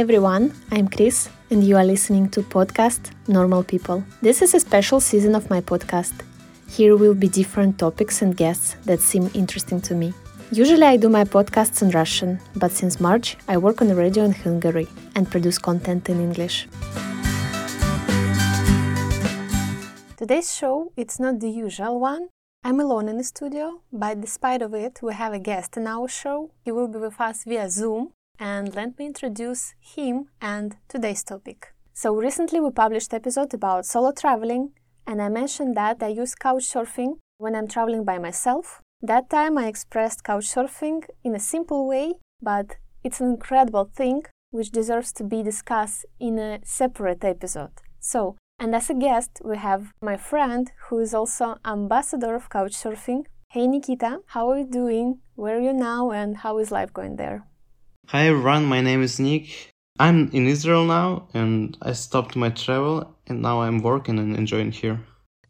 everyone, I'm Kris, and you are listening to podcast Normal People. This is a special season of my podcast. Here will be different topics and guests that seem interesting to me. Usually I do my podcasts in Russian, but since March I work on the radio in Hungary and produce content in English. Today's show it's not the usual one. I'm alone in the studio, but despite of it, we have a guest in our show. He will be with us via Zoom, and let me introduce him and today's topic. So recently we published episode about solo traveling and I mentioned that I use couch surfing when I'm traveling by myself. That time I expressed couch surfing in a simple way, but it's an incredible thing which deserves to be discussed in a separate episode. So, and as a guest, we have my friend who is also ambassador of couch surfing. Hey Nikita, how are you doing? Where are you now and how is life going there? Hi everyone, my name is Nik. I'm in Israel now and I stopped my travel and now I'm working and enjoying here.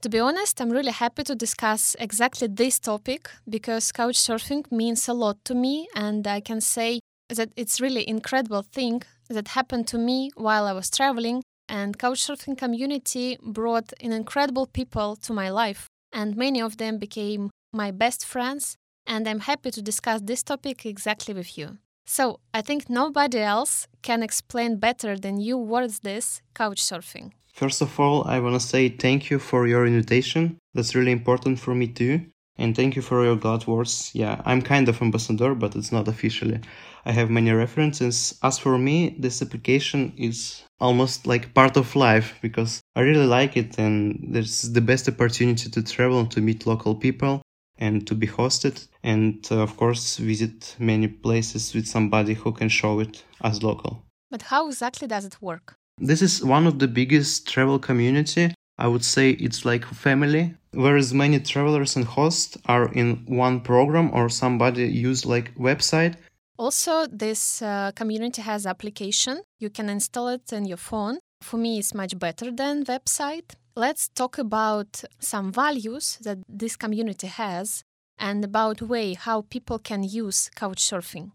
To be honest, I'm really happy to discuss exactly this topic because couchsurfing means a lot to me and I can say that it's really incredible thing that happened to me while I was traveling and couchsurfing community brought in incredible people to my life and many of them became my best friends and I'm happy to discuss this topic exactly with you. So I think nobody else can explain better than you what is this couch surfing. First of all, I want to say thank you for your invitation. That's really important for me too. And thank you for your glad words. Yeah, I'm kind of ambassador, but it's not officially. I have many references. As for me, this application is almost like part of life because I really like it and there's the best opportunity to travel and to meet local people and to be hosted and uh, of course visit many places with somebody who can show it as local. But how exactly does it work? This is one of the biggest travel community. I would say it's like family whereas many travelers and hosts are in one program or somebody use like website. Also this uh, community has application. You can install it in your phone. For me it's much better than website let's talk about some values that this community has and about way how people can use couchsurfing.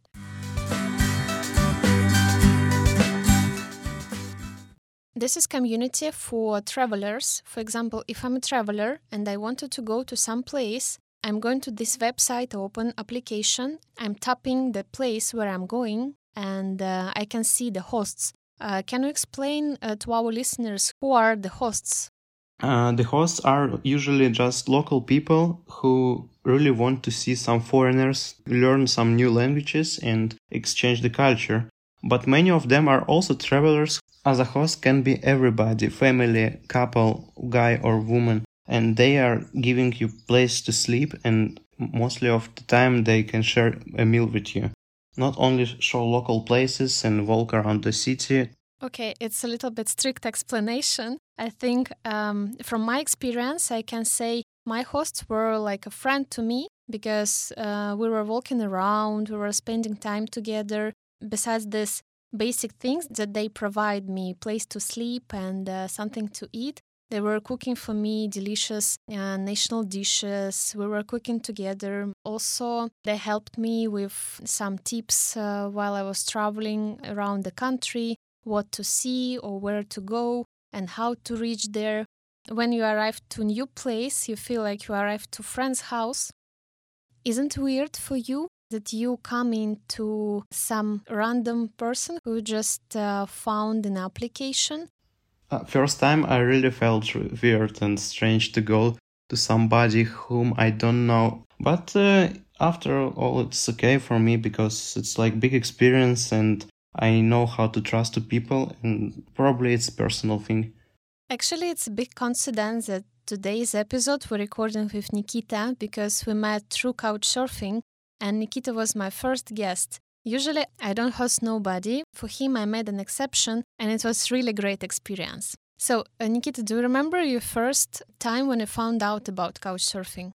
This is community for travelers. For example, if I'm a traveler and I wanted to go to some place, I'm going to this website, open application, I'm tapping the place where I'm going, and uh, I can see the hosts. Uh, can you explain uh, to our listeners who are the hosts uh, the hosts are usually just local people who really want to see some foreigners, learn some new languages, and exchange the culture. But many of them are also travelers. As a host can be everybody, family, couple, guy or woman, and they are giving you place to sleep and mostly of the time they can share a meal with you. Not only show local places and walk around the city, Okay, it's a little bit strict explanation. I think um, from my experience, I can say my hosts were like a friend to me because uh, we were walking around, we were spending time together. Besides this basic things that they provide me place to sleep and uh, something to eat, they were cooking for me delicious uh, national dishes. We were cooking together. Also, they helped me with some tips uh, while I was traveling around the country what to see or where to go and how to reach there. When you arrive to a new place, you feel like you arrived to friend's house. Isn't weird for you that you come into some random person who just uh, found an application? Uh, first time I really felt weird and strange to go to somebody whom I don't know. But uh, after all, it's okay for me because it's like big experience and I know how to trust to people, and probably it's a personal thing. Actually, it's a big coincidence that today's episode we're recording with Nikita because we met through couchsurfing, and Nikita was my first guest. Usually, I don't host nobody. For him, I made an exception, and it was really great experience. So, uh, Nikita, do you remember your first time when you found out about couchsurfing?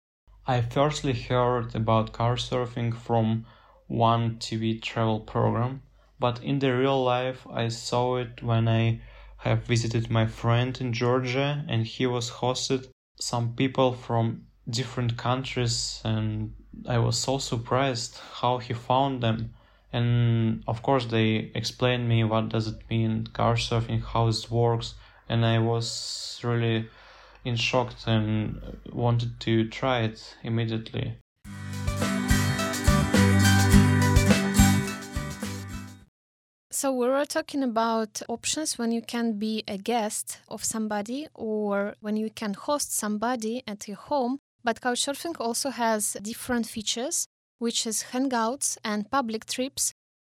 I firstly heard about couchsurfing from one TV travel program but in the real life I saw it when I have visited my friend in Georgia and he was hosted some people from different countries and I was so surprised how he found them And of course, they explained me what does it mean, couch surfing how it works, and I was really in shock and wanted to try it immediately. So, we were talking about options when you can be a guest of somebody or when you can host somebody at your home. But Couchsurfing also has different features, which is hangouts and public trips.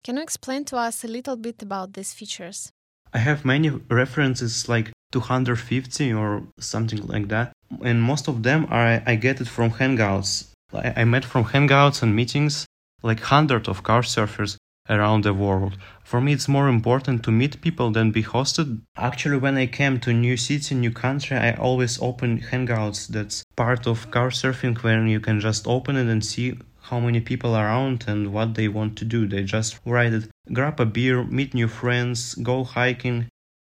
Can you explain to us a little bit about these features? I have many references, like 250 or something like that, and most of them are I get it from Hangouts. I, I met from Hangouts and meetings like hundreds of couchsurfers around the world. For me, it's more important to meet people than be hosted. Actually, when I came to new city, new country, I always open Hangouts. That's part of couch surfing when you can just open it and see how many people are around and what they want to do. They just write it, grab a beer, meet new friends, go hiking.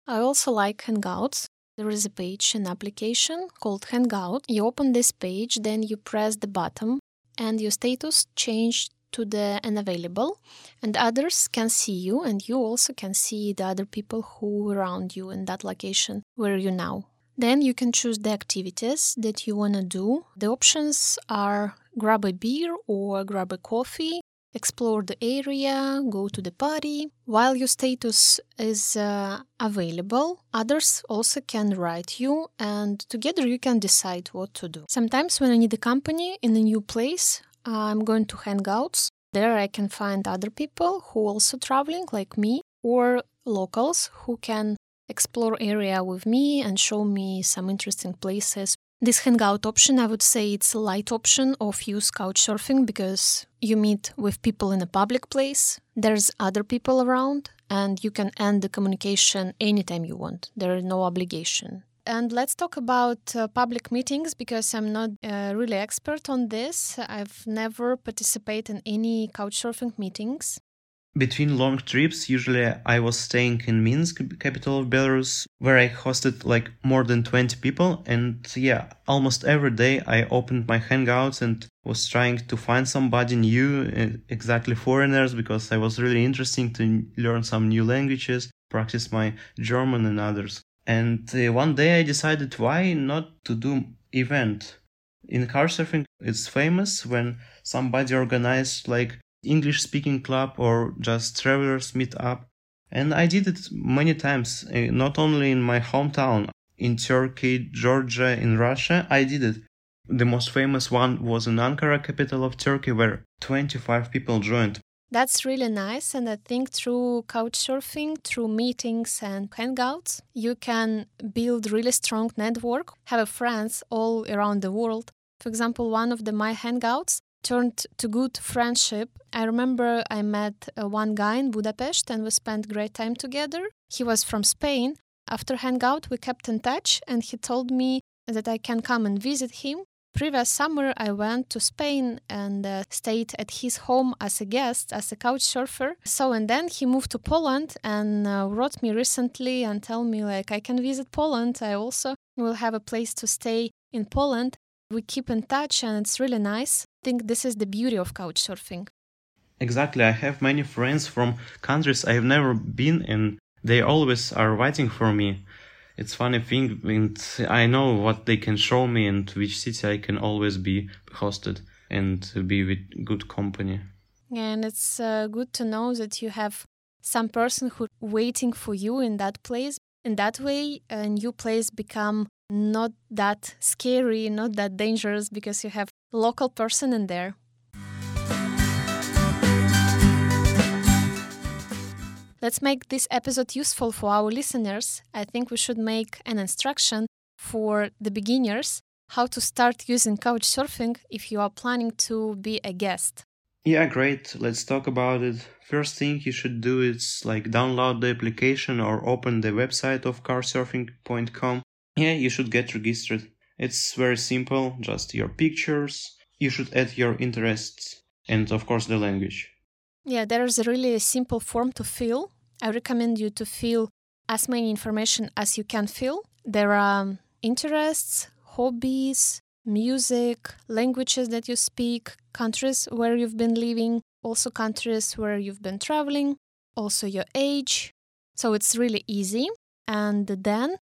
I also like Hangouts. There is a page, an application called Hangout. You open this page, then you press the button, and your status changed to the unavailable and others can see you and you also can see the other people who around you in that location where you now then you can choose the activities that you want to do the options are grab a beer or grab a coffee explore the area, go to the party. While your status is uh, available, others also can write you, and together you can decide what to do. Sometimes, when I need a company in a new place, I'm going to Hangouts. There I can find other people who also traveling like me or locals who can explore area with me and show me some interesting places. This hangout option, I would say it's a light option of use couchsurfing because you meet with people in a public place, there's other people around, and you can end the communication anytime you want. There is no obligation. And let's talk about uh, public meetings because I'm not uh, really expert on this. I've never participated in any couchsurfing meetings. Between long trips, usually I was staying in Minsk, capital of Belarus, where I hosted like more than 20 people. And yeah, almost every day I opened my Hangouts and was trying to find somebody new, exactly foreigners, because I was really interested to learn some new languages, practice my German and others. And uh, one day I decided why not to do event. In couch surfing, it's famous when somebody organized like English speaking club or just travelers meet up. And I did it many times, uh, not only in my hometown, in Turkey, Georgia, in Russia, I did it. The most famous one was in Ankara, capital of Turkey, where 25 people joined. That's really nice. And I think through couchsurfing, through meetings and hangouts, you can build really strong network, have friends all around the world. For example, one of the my hangouts turned to good friendship. I remember I met uh, one guy in Budapest and we spent great time together. He was from Spain. After hangout, we kept in touch and he told me that I can come and visit him previous summer, I went to Spain and uh, stayed at his home as a guest, as a couch surfer. So, and then he moved to Poland and uh, wrote me recently and tell me like I can visit Poland. I also will have a place to stay in Poland. We keep in touch and it's really nice. I think this is the beauty of couch surfing. Exactly. I have many friends from countries I have never been in. They always are waiting for me it's funny thing and i know what they can show me and which city i can always be hosted and be with good company. And it's uh, good to know that you have some person who waiting for you in that place in that way a new place become not that scary not that dangerous because you have local person in there Let's make this episode useful for our listeners. I think we should make an instruction for the beginners how to start using couchsurfing if you are planning to be a guest. Yeah, great. Let's talk about it. First thing you should do is like download the application or open the website of couchsurfing.com. Yeah, you should get registered. It's very simple, just your pictures. You should add your interests and of course the language. Yeah, there is really a simple form to fill. I recommend you to fill as many information as you can fill. There are um, interests, hobbies, music, languages that you speak, countries where you've been living, also countries where you've been traveling, also your age. So it's really easy. And then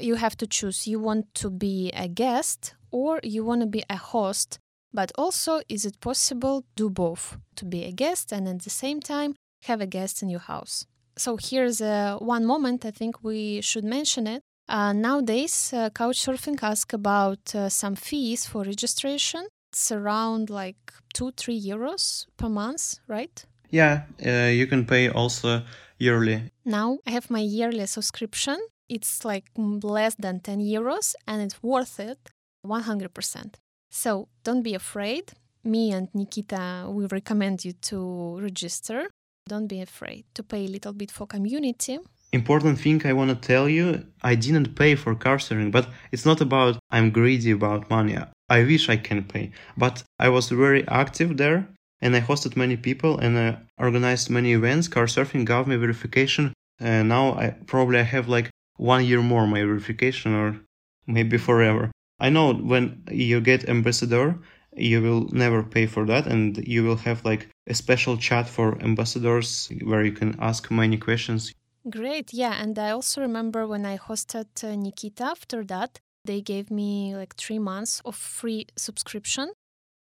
you have to choose you want to be a guest or you want to be a host. But also, is it possible do both to be a guest and at the same time have a guest in your house? So here's uh, one moment I think we should mention it. Uh, nowadays, uh, Couchsurfing asks about uh, some fees for registration. It's around like two, three euros per month, right? Yeah, uh, you can pay also yearly. Now I have my yearly subscription. It's like less than 10 euros and it's worth it 100%. So don't be afraid. Me and Nikita, we recommend you to register. Don't be afraid to pay a little bit for community. Important thing I want to tell you, I didn't pay for car sharing, but it's not about I'm greedy about money. I wish I can pay, but I was very active there and I hosted many people and I organized many events. Couch surfing gave me verification. And now I probably have like one year more my verification or maybe forever. I know when you get ambassador, you will never pay for that and you will have like a special chat for ambassadors where you can ask many questions. Great. Yeah, and I also remember when I hosted uh, Nikita after that, they gave me like 3 months of free subscription.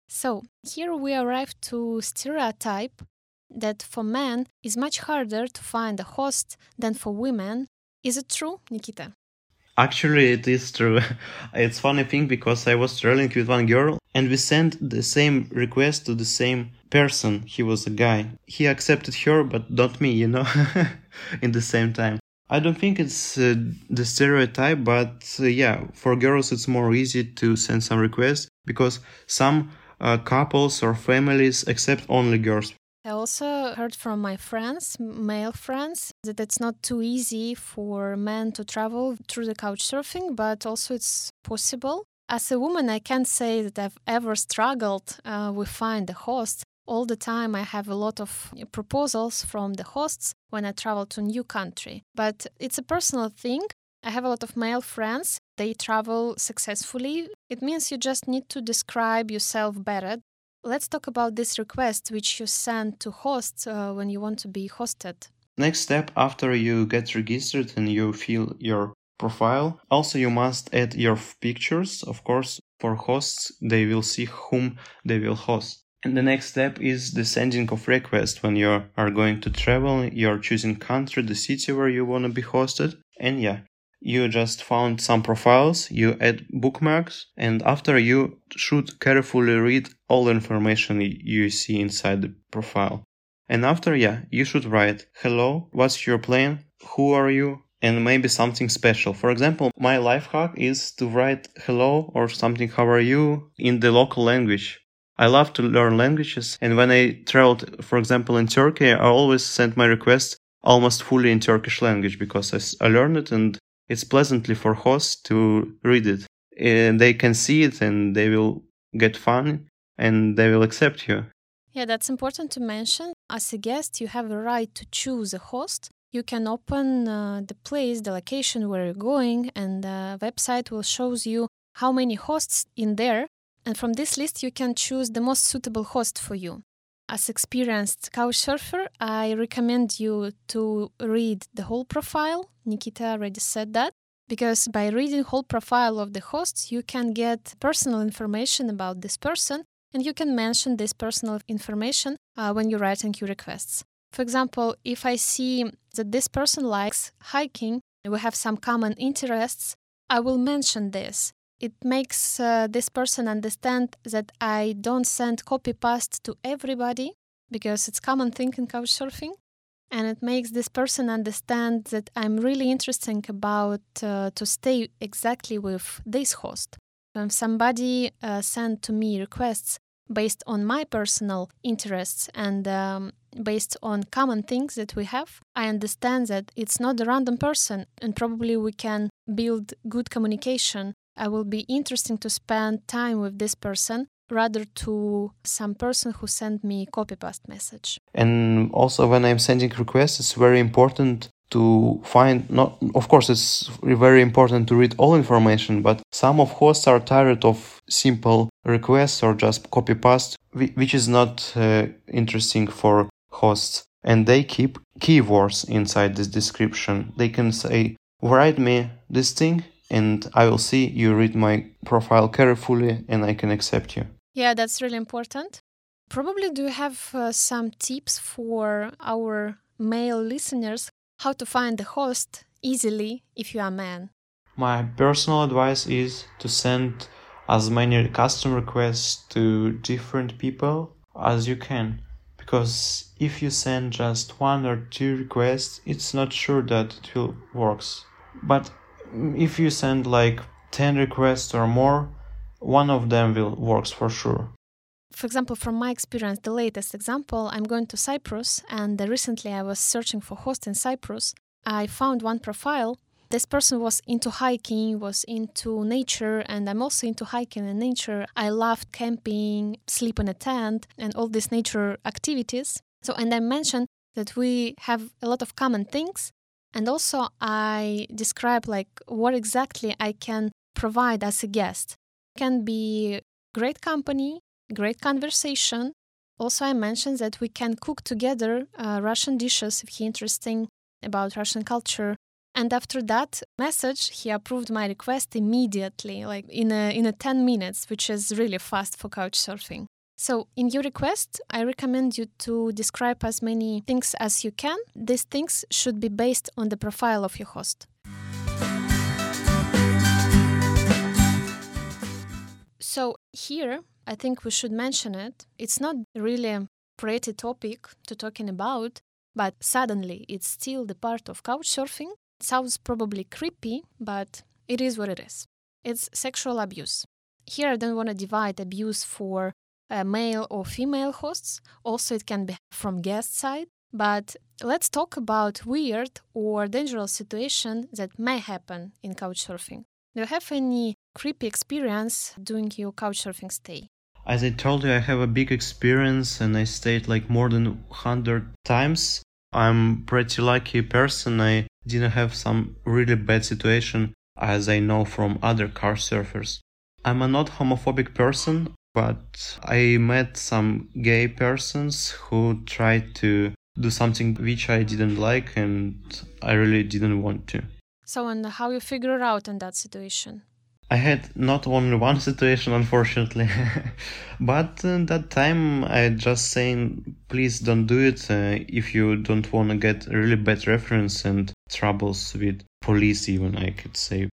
So, here we arrive to stereotype that for men is much harder to find a host than for women. Is it true, Nikita? Actually, it is true. it's funny thing because I was traveling with one girl and we sent the same request to the same person. He was a guy. He accepted her, but not me, you know, in the same time. I don't think it's uh, the stereotype, but uh, yeah, for girls it's more easy to send some requests because some uh, couples or families accept only girls. I also heard from my friends, male friends, that it's not too easy for men to travel through the couch surfing, but also it's possible. As a woman, I can't say that I've ever struggled uh, with find a host. All the time, I have a lot of proposals from the hosts when I travel to a new country. But it's a personal thing. I have a lot of male friends. They travel successfully. It means you just need to describe yourself better Let's talk about this request which you send to hosts uh, when you want to be hosted. Next step after you get registered and you fill your profile, also you must add your pictures. Of course, for hosts, they will see whom they will host. And the next step is the sending of request when you are going to travel, you're choosing country, the city where you want to be hosted. And yeah, you just found some profiles, you add bookmarks, and after you should carefully read all information you see inside the profile. And after, yeah, you should write, hello, what's your plan? Who are you? And maybe something special. For example, my life hack is to write hello or something, how are you in the local language. I love to learn languages. And when I traveled, for example, in Turkey, I always sent my request almost fully in Turkish language because I, I learned it and it's pleasantly for hosts to read it. And they can see it and they will get fun and they will accept you. Yeah, that's important to mention. As a guest, you have a right to choose a host. You can open uh, the place, the location where you're going, and the website will shows you how many hosts in there. And from this list, you can choose the most suitable host for you. As experienced couch surfer, I recommend you to read the whole profile. Nikita already said that because by reading whole profile of the hosts, you can get personal information about this person and you can mention this personal information uh, when you're writing your requests. For example, if I see that this person likes hiking, we have some common interests, I will mention this. It makes uh, this person understand that I don't send copy paste to everybody because it's common thing in couchsurfing and it makes this person understand that I'm really interested about uh, to stay exactly with this host. When somebody uh, sent to me requests based on my personal interests and um, based on common things that we have, I understand that it's not a random person and probably we can build good communication. I will be interesting to spend time with this person rather to some person who sent me copy paste message. And also when I'm sending requests, it's very important to find not of course it's very important to read all information but some of hosts are tired of simple requests or just copy paste which is not uh, interesting for hosts and they keep keywords inside this description they can say write me this thing and i will see you read my profile carefully and i can accept you. Yeah that's really important. Probably do you have uh, some tips for our male listeners how to find the host easily if you are a man. My personal advice is to send as many custom requests to different people as you can because if you send just one or two requests it's not sure that it will works. But if you send like 10 requests or more one of them will works for sure for example, from my experience, the latest example, I'm going to Cyprus, and uh, recently I was searching for host in Cyprus. I found one profile. This person was into hiking, was into nature, and I'm also into hiking and nature. I loved camping, sleep in a tent, and all these nature activities. So, and I mentioned that we have a lot of common things, and also I describe like what exactly I can provide as a guest. It can be great company, great conversation. Also, I mentioned that we can cook together uh, Russian dishes if he interesting about Russian culture. And after that message, he approved my request immediately, like in a in a 10 minutes, which is really fast for couch surfing. So, in your request, I recommend you to describe as many things as you can. These things should be based on the profile of your host. So, here I think we should mention it. It's not really a pretty topic to talking about, but suddenly it's still the part of couch surfing. It sounds probably creepy, but it is what it is. It's sexual abuse. Here I don't want to divide abuse for uh, male or female hosts. Also, it can be from guest side. But let's talk about weird or dangerous situation that may happen in couchsurfing. Do you have any creepy experience during your couchsurfing stay? As I told you, I have a big experience and I stayed like more than 100 times. I'm pretty lucky person. I didn't have some really bad situation as I know from other couch surfers. I'm a not homophobic person, but I met some gay persons who tried to do something which I didn't like and I really didn't want to. So, and how you figure out in that situation? I had not only one situation, unfortunately, but uh, that time I just saying, please don't do it uh, if you don't want to get really bad reference and troubles with police, even I could say.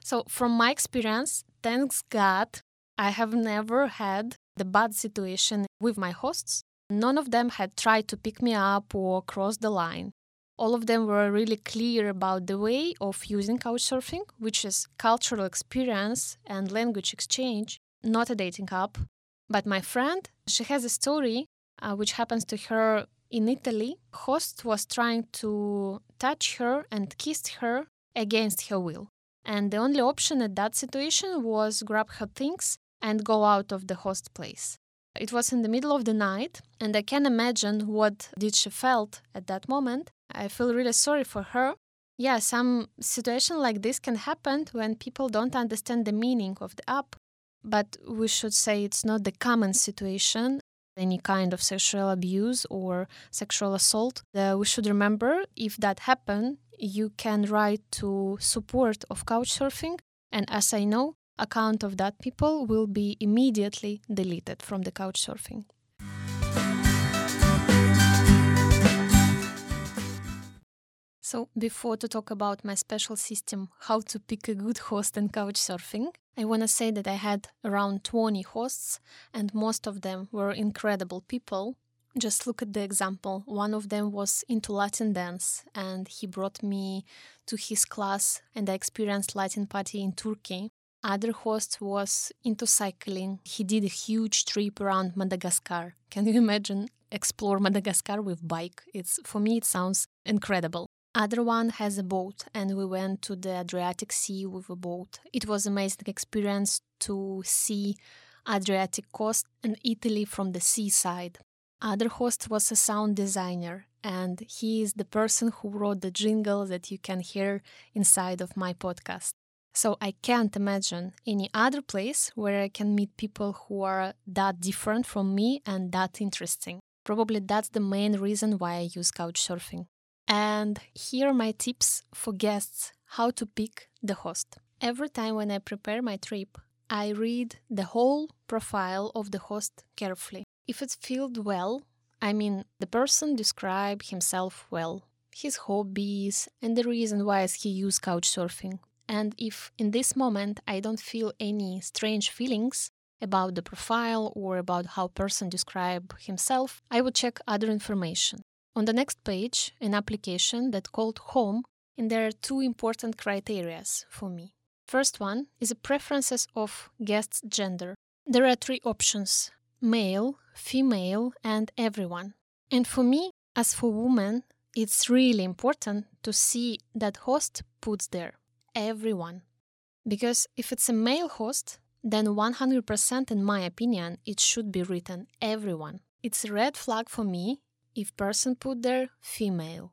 So, from my experience, thanks God, I have never had the bad situation with my hosts. None of them had tried to pick me up or cross the line all of them were really clear about the way of using couchsurfing, which is cultural experience and language exchange, not a dating app. But my friend, she has a story uh, which happens to her in Italy. Host was trying to touch her and kissed her against her will. And the only option at that situation was grab her things and go out of the host place. It was in the middle of the night, and I can imagine what did she felt at that moment. I feel really sorry for her. Yeah, some situation like this can happen when people don't understand the meaning of the app, but we should say it's not the common situation any kind of sexual abuse or sexual assault uh, we should remember if that happen you can write to support of couchsurfing and as i know account of that people will be immediately deleted from the couchsurfing. So, before to talk about my special system, how to pick a good host in couchsurfing, I want to say that I had around 20 hosts, and most of them were incredible people. Just look at the example. One of them was into Latin dance, and he brought me to his class, and I experienced Latin party in Turkey other host was into cycling. He did a huge trip around Madagascar. Can you imagine explore Madagascar with bike? It's for me it sounds incredible. Other one has a boat and we went to the Adriatic Sea with a boat. It was amazing experience to see Adriatic coast and Italy from the seaside. other host was a sound designer, and he is the person who wrote the jingle that you can hear inside of my podcast. So I can't imagine any other place where I can meet people who are that different from me and that interesting. Probably that's the main reason why I use couchsurfing. And here are my tips for guests how to pick the host. Every time when I prepare my trip, I read the whole profile of the host carefully. If it's filled well, I mean the person describe himself well, his hobbies and the reason why he use couchsurfing. And if in this moment I don't feel any strange feelings about the profile or about how person describe himself, I would check other information. On the next page, an application that called Home, and there are two important criterias for me. First one is the preferences of guest's gender. There are three options male, female, and everyone. And for me, as for women, it's really important to see that host puts there everyone. Because if it's a male host, then 100% in my opinion, it should be written everyone. It's a red flag for me if person put there female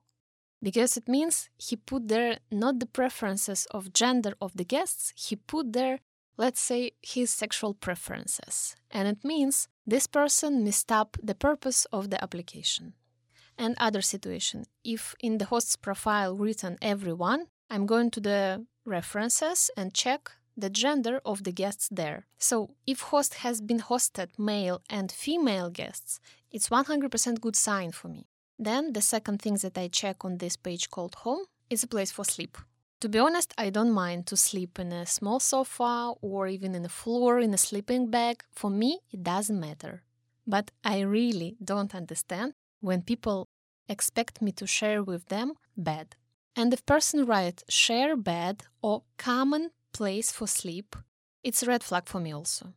because it means he put there not the preferences of gender of the guests he put there let's say his sexual preferences and it means this person messed up the purpose of the application and other situation if in the host's profile written everyone i'm going to the references and check the gender of the guests there. So, if host has been hosted male and female guests, it's 100% good sign for me. Then the second thing that I check on this page called home is a place for sleep. To be honest, I don't mind to sleep in a small sofa or even in a floor in a sleeping bag. For me, it doesn't matter. But I really don't understand when people expect me to share with them bed. And if person write share bed or common place for sleep, it's a red flag for me also.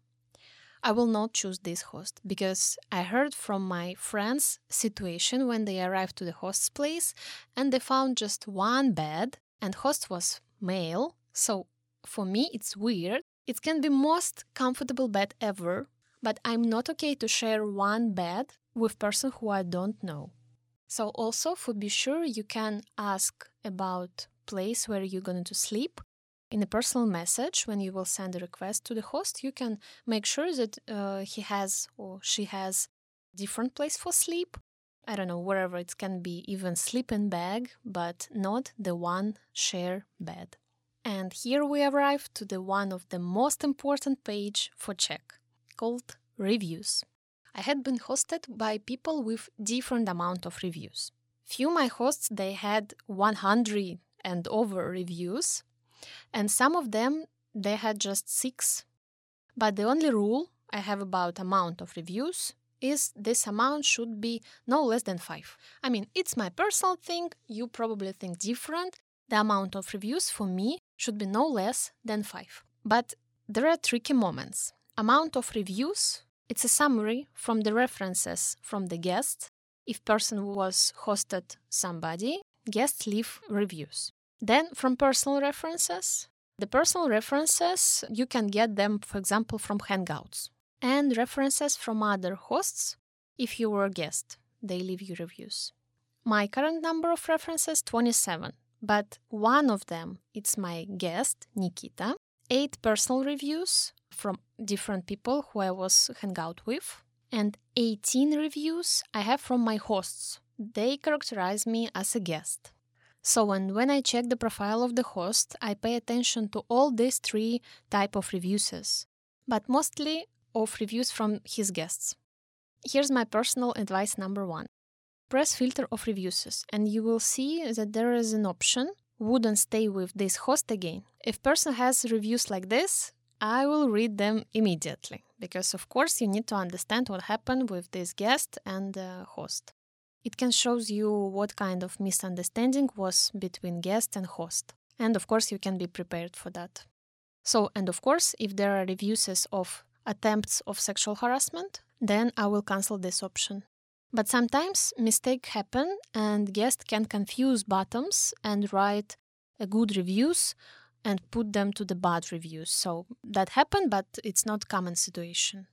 I will not choose this host because I heard from my friends situation when they arrived to the host's place and they found just one bed and host was male. So for me it's weird. It can be most comfortable bed ever, but I'm not okay to share one bed with person who I don't know. So also for be sure you can ask about place where you're going to sleep. In a personal message when you will send a request to the host you can make sure that uh, he has or she has different place for sleep. I don't know wherever it can be even sleeping bag but not the one share bed. And here we arrive to the one of the most important page for check called reviews. I had been hosted by people with different amount of reviews few my hosts they had 100 and over reviews and some of them they had just 6 but the only rule i have about amount of reviews is this amount should be no less than 5 i mean it's my personal thing. You probably think different. The amount of reviews for me should be no less than 5 but there are tricky moments. Amount of reviews it's a summary from the references from the guest if person was hosted somebody guests leave reviews then from personal references, the personal references, you can get them, for example, from Hangouts. And references from other hosts, if you were a guest, they leave you reviews. My current number of references 27, but one of them it's my guest Nikita. Eight personal reviews from different people who I was hang out with, and 18 reviews I have from my hosts. They characterize me as a guest. So when, when I check the profile of the host, I pay attention to all these three type of reviews, but mostly of reviews from his guests. Here's my personal advice number one. Press filter of reviews and you will see that there is an option wouldn't stay with this host again. If person has reviews like this, I will read them immediately because of course you need to understand what happened with this guest and host. It can shows you what kind of misunderstanding was between guest and host. And of course, you can be prepared for that. So, and of course, if there are reviews of attempts of sexual harassment, then I will cancel this option. But sometimes mistake happen and guest can confuse bottoms and write a good reviews and put them to the bad reviews. So that happened, but it's not common situation.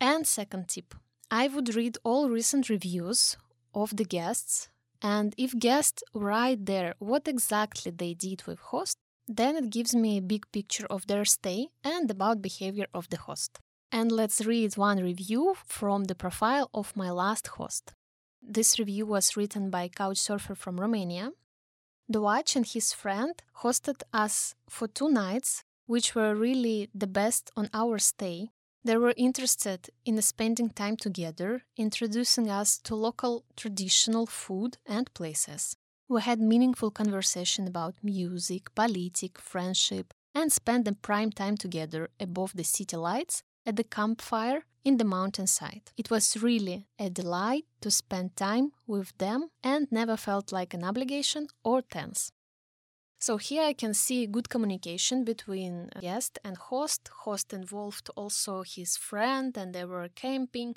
And second tip, I would read all recent reviews of the guests, and if guests write there what exactly they did with host, then it gives me a big picture of their stay and about behavior of the host. And let's read one review from the profile of my last host. This review was written by Couchsurfer from Romania. The watch and his friend hosted us for two nights, which were really the best on our stay. They were interested in spending time together, introducing us to local traditional food and places. We had meaningful conversation about music, politics, friendship, and spent the prime time together above the city lights at the campfire in the mountainside. It was really a delight to spend time with them and never felt like an obligation or tense. So here I can see good communication between guest and host. Host involved also his friend and they were camping.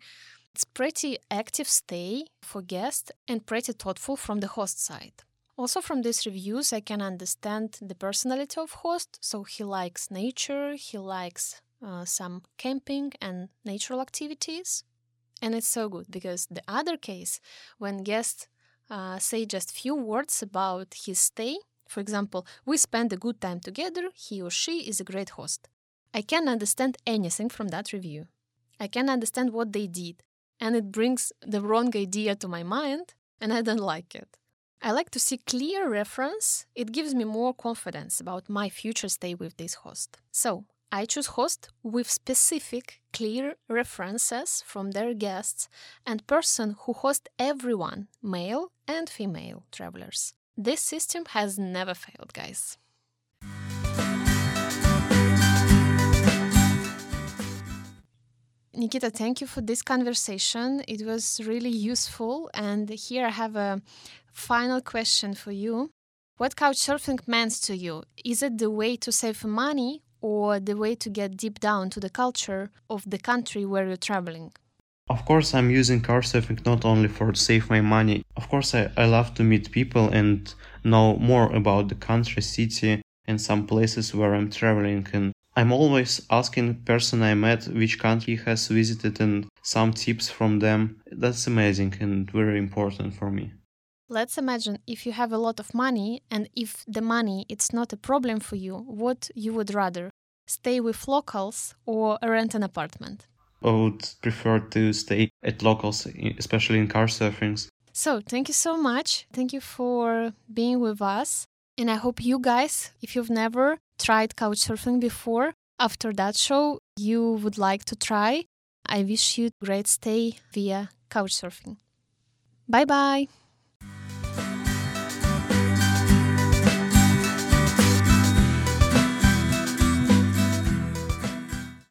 It's pretty active stay for guest and pretty thoughtful from the host side. Also from these reviews I can understand the personality of host. So he likes nature, he likes uh, some camping and natural activities. And it's so good because the other case, when guests uh, say just few words about his stay, for example, we spend a good time together, he or she is a great host. I can understand anything from that review. I can understand what they did, and it brings the wrong idea to my mind, and I don't like it. I like to see clear reference. It gives me more confidence about my future stay with this host. So, I choose host with specific, clear references from their guests and person who host everyone, male and female travelers. This system has never failed, guys. Nikita, thank you for this conversation. It was really useful. And here I have a final question for you. What couchsurfing means to you? Is it the way to save money or the way to get deep down to the culture of the country where you're traveling? Of course, I'm using couch surfing not only for to save my money. Of course, I, I love to meet people and know more about the country, city, and some places where I'm traveling. And I'm always asking person I met which country he has visited and some tips from them. That's amazing and very important for me. Let's imagine if you have a lot of money and if the money it's not a problem for you, what you would rather stay with locals or rent an apartment? I would prefer to stay at locals, especially in car couchsurfing. So, thank you so much. Thank you for being with us. And I hope you guys, if you've never tried couchsurfing before, after that show, you would like to try. I wish you great stay via couchsurfing. Bye bye.